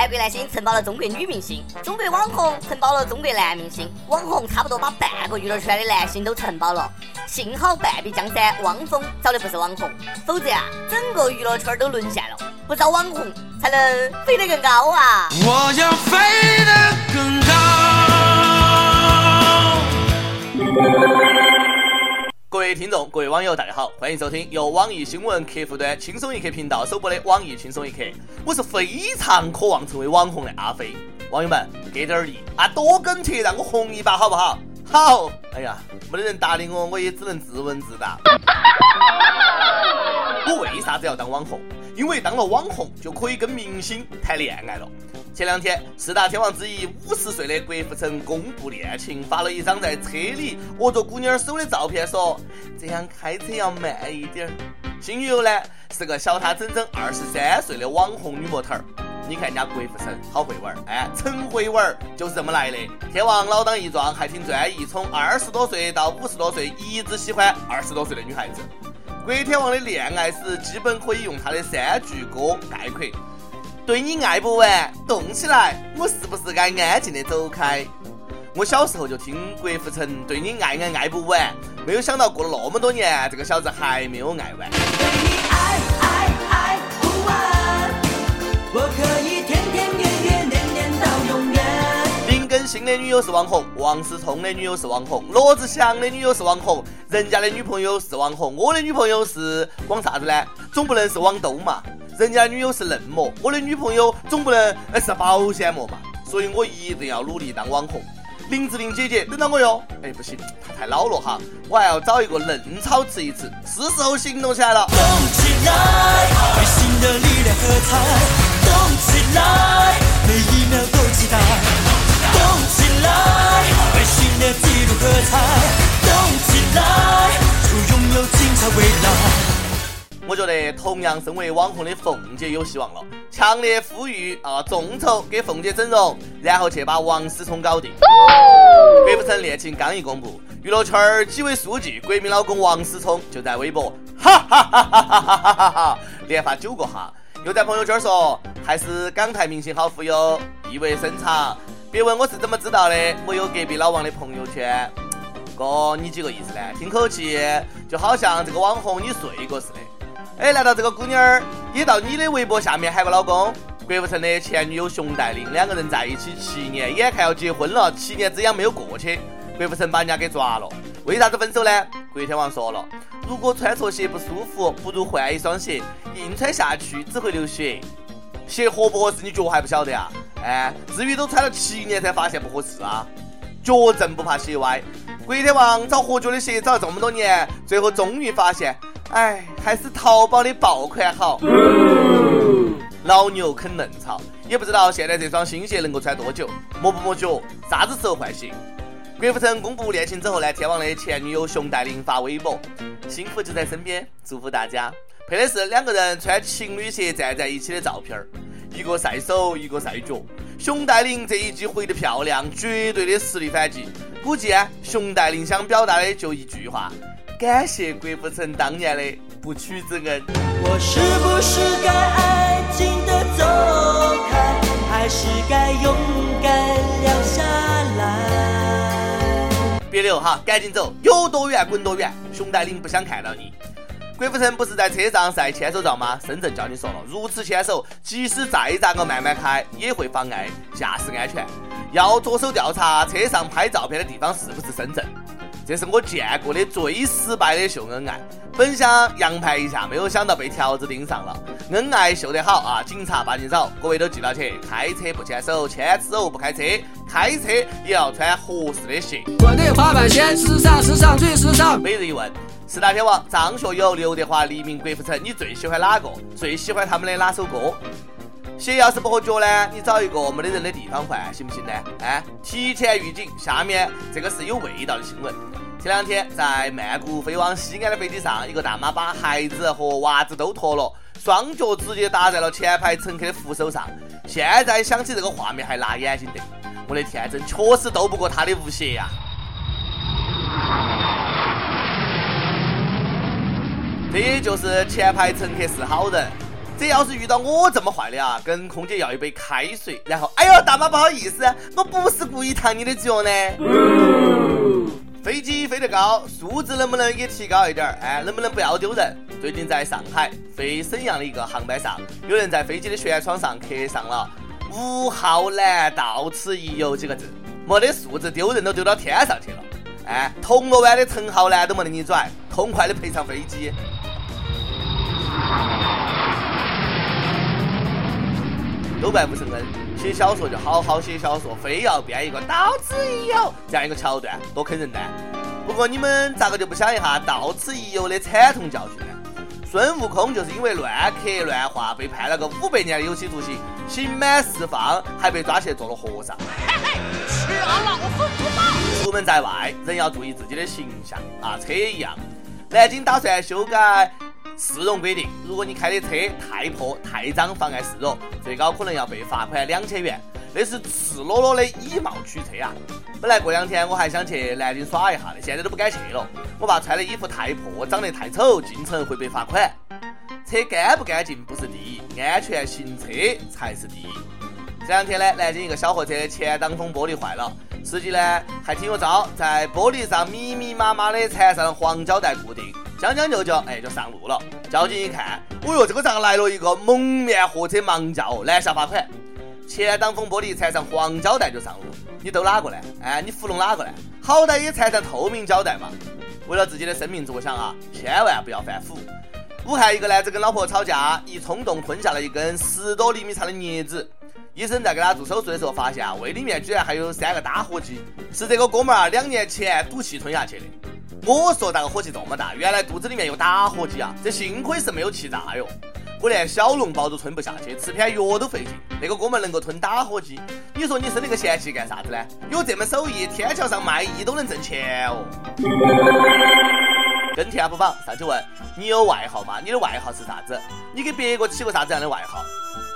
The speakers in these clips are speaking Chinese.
韩国男星承包了中国女明星，中国网红承包了中国男明星，网红差不多把半个娱乐圈的男星都承包了。幸好半壁江山汪峰找的不是网红，否则啊，整个娱乐圈都沦陷了。不找网红，才能飞得更高啊！我要飞得更高。各位听众，各位网友，大家好，欢迎收听由网易新闻客户端轻松一刻频道首播的网易轻松一刻。我是非常渴望成为网红的阿飞，网友们给点力啊，多跟帖让我红一把好不好？好，哎呀，没得人搭理我，我也只能自问自答。我为啥子要当网红？因为当了网红就可以跟明星谈恋爱了。前两天，四大天王之一五十岁的郭富城公布恋情，发了一张在车里握着姑娘手的照片，说这样开车要慢一点。新女友呢是个小他整整二十三岁的网红女模特儿。你看人家郭富城好会玩儿，哎，陈会玩儿就是这么来的。天王老当益壮，还挺专一，从二十多岁到五十多岁，一直喜欢二十多岁的女孩子。郭天王的恋爱史基本可以用他的三句歌概括。对你爱不完，动起来，我是不是该安静的走开？我小时候就听郭富城对你爱爱爱不完，没有想到过了那么多年，这个小子还没有爱完。我可以天天月月年年到永远。林更新的女友是网红，王思聪的女友是网红，罗志祥的女友是网红，人家的女朋友是网红，我的女朋友是网啥子呢？总不能是网兜嘛？人家女友是嫩模，我的女朋友总不能是保鲜膜嘛，所以我一定要努力当网红。林志玲姐姐，等到我哟！哎，不行，她太老了哈，我还要找一个嫩草吃一吃，是时候行动起来了。动起来，为新的力量喝彩！动起来，每一秒都期待！动起来，为新的纪录喝彩！动起来，就拥有精彩未来！我觉得同样身为网红的凤姐有希望了，强烈呼吁啊众筹给凤姐整容，然后去把王思聪搞定。郭富城恋情刚一公布，娱乐圈儿几位书记国民老公王思聪就在微博哈哈哈哈哈哈哈哈连发九个哈，又在朋友圈说还是港台明星好忽悠，意味深长。别问我是怎么知道的，我有隔壁老王的朋友圈。哥，你几个意思呢？听口气就好像这个网红你睡过似的。哎，难道这个姑娘儿也到你的微博下面喊个老公？郭富城的前女友熊黛林两个人在一起七年，眼看要结婚了，七年之痒没有过去，郭富城把人家给抓了。为啥子分手呢？郭天王说了，如果穿错鞋不舒服，不如换一双鞋，硬穿下去只会流血。鞋合不合适你脚还不晓得啊？哎，至于都穿了七年才发现不合适啊？脚正不怕鞋歪。郭天王找合脚的鞋找了这么多年，最后终于发现。哎，还是淘宝的爆款好。老牛啃嫩草，也不知道现在这双新鞋能够穿多久。磨不磨脚？啥子时候换鞋？郭富城公布恋情之后呢？天王的前女友熊黛林发微博：幸福就在身边，祝福大家。配的是两个人穿情侣鞋站在一起的照片儿，一个晒手，一个晒脚。熊黛林这一句回得漂亮，绝对的实力反击。估计啊，熊黛林想表达的就一句话。感谢郭富城当年的不娶之恩。我是不是该安静的走开，还是该勇敢留下来？别留哈，赶紧走，有多远滚多远。熊黛林不想看到你。郭富城不是在车上晒牵手照吗？深圳交警说了，如此牵手，即使再咋个慢慢开，也会妨碍驾驶安全，要着手调查车上拍照片的地方是不是深圳。这是我见过的最失败的秀恩爱，本想洋盘一下，没有想到被条子盯上了。恩爱秀得好啊，警察把你找，各位都记到起，开车不牵手，牵手不开车，开车也要穿合适的鞋。我的滑板鞋时尚，时尚最时尚。每日一问：四大天王张学友、刘德华、黎明、郭富城，你最喜欢哪个？最喜欢他们的哪首歌？鞋要是不合脚呢？你找一个没得人的地方换，行不行呢？哎，提前预警，下面这个是有味道的新闻。前两天在曼谷飞往西安的飞机上，一个大妈把孩子和娃子都脱了，双脚直接搭在了前排乘客的扶手上。现在想起这个画面还辣眼睛的，我的天真确实斗不过他的无邪呀！这就是前排乘客是好人，这要是遇到我这么坏的啊，跟空姐要一杯开水，然后，哎呦，大妈不好意思，我不是故意烫你的脚呢。飞机飞得高，素质能不能也提高一点儿？哎，能不能不要丢人？最近在上海飞沈阳的一个航班上，有人在飞机的舷窗上刻上了“吴浩南到此一游”几个字，没得素质丢人都丢到天上去了。哎，铜锣湾的陈浩南都没得你拽，痛快的赔偿飞机。都怪吴承恩，写小说就好好写小说，非要编一个到此一游这样一个桥段，多坑人呢。不过你们咋个就不想一下到此一游的惨痛教训呢？孙悟空就是因为乱刻乱画被判了个五百年的有期徒刑，刑满释放还被抓去做了和尚。吃俺老孙不饱。出门在外，人要注意自己的形象啊，车也一样。南京打算修改。市容规定，如果你开的车太破、太脏，妨碍市容，最高可能要被罚款两千元。那是赤裸裸的以貌取车啊！本来过两天我还想去南京耍一下的，现在都不敢去了。我怕穿的衣服太破，长得太丑，进城会被罚款。车干不干净不是第一，安全行车才是第一。这两天呢，南京一个小货车前挡风玻璃坏了，司机呢还挺有招，在玻璃上密密麻麻的缠上黄胶带固定。将将就就，哎，就上路了。交警一看，哦哟，这个咋来了一个蒙面货车盲轿，拦下罚款。前挡风玻璃缠上黄胶带就上路，你逗哪个呢？哎，你糊弄哪个呢？好歹也缠上透明胶带嘛。为了自己的生命着想啊，千万不要犯虎。武汉一个男子跟老婆吵架，一冲动吞下了一根十多厘米长的镊子。医生在给他做手术的时候发现啊，胃里面居然还有三个打火机，是这个哥们儿两年前赌气吞下去的。我说咋个火气这么大？原来肚子里面有打火机啊！这幸亏是没有气炸哟。我连小笼包都吞不下去，吃片药都费劲。那个哥们能够吞打火机，你说你生那个闲气干啥子呢？有这门手艺，天桥上卖艺都能挣钱哦。跟帖不榜上去问你有外号吗？你的外号是啥子？你给别个起过啥子样的外号？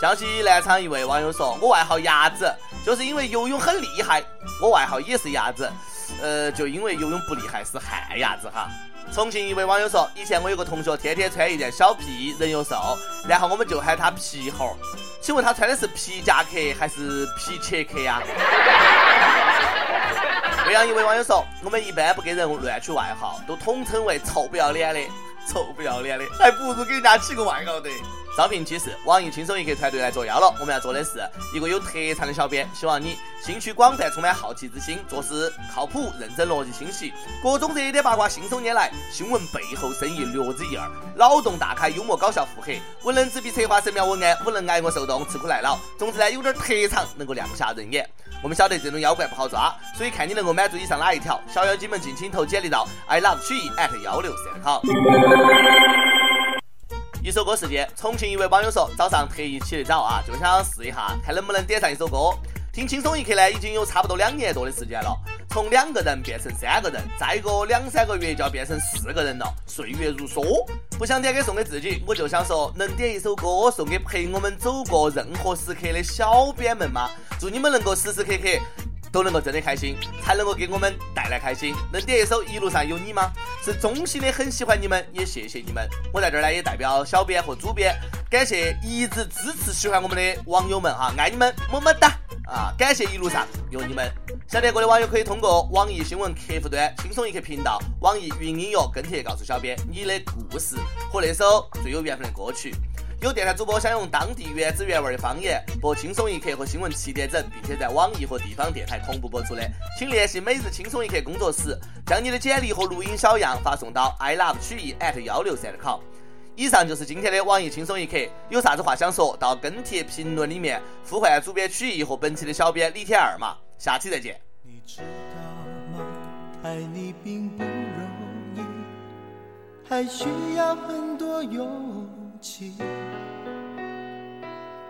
江西南昌一位网友说：“我外号鸭子，就是因为游泳很厉害。我外号也是鸭子。”呃，就因为游泳不厉害是旱鸭子哈。重庆一位网友说，以前我有个同学天天穿一件小皮衣，人又瘦，然后我们就喊他皮猴。请问他穿的是皮夹克还是皮切克呀？贵阳一位网友说，我们一般不给人乱取外号，都统称为臭不要脸的，臭不要脸的，还不如给人家起个外号的。招聘启事：网易轻松一刻团队来作妖了。我们要做的是一个有特长的小编，希望你兴趣广泛，充满好奇之心，做事靠谱、认真、逻辑清晰，各种热点八卦信手拈来，新闻背后深意略知一二，脑洞大开，幽默搞笑腹黑，文能执笔策划神妙文案，武能挨饿受冻，吃苦耐劳。总之呢，有点特长，能够亮瞎人眼。我们晓得这种妖怪不好抓，所以看你能够满足以上哪一条，小妖精们尽情投简历到 i love 曲艺 at 幺六三 com。一首歌时间，重庆一位网友说，早上特意起得早啊，就想试一下，看能不能点上一首歌。听轻松一刻呢，已经有差不多两年多的时间了，从两个人变成三个人，再过两三个月就要变成四个人了，岁月如梭。不想点给送给自己，我就想说，能点一首歌送给陪我们走过任何时刻的小编们吗？祝你们能够时时刻刻。都能够真的开心，才能够给我们带来开心。能点一首《一路上有你》吗？是衷心的很喜欢你们，也谢谢你们。我在这儿呢，也代表小编和主编，感谢一直支持喜欢我们的网友们哈，爱你们，么么哒啊！感谢一路上有你们。想点歌的网友可以通过网易新闻客户端“轻松一刻”频道、网易云音乐跟帖告诉小编你的故事和那首最有缘分的歌曲。有电台主播想用当地原汁原味的方言播《轻松一刻》和新闻七点整，并且在网易和地方电台同步播出的，请联系每日轻松一刻工作室，将你的简历和录音小样发送到 i love 曲艺 at 幺六三 com。以上就是今天的网易轻松一刻，有啥子话想说到跟帖评论里面呼唤主编曲艺和本期的小编李天二嘛，下期再见。你知道吗？爱你并不容易，还需要很多勇气。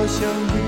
我想你。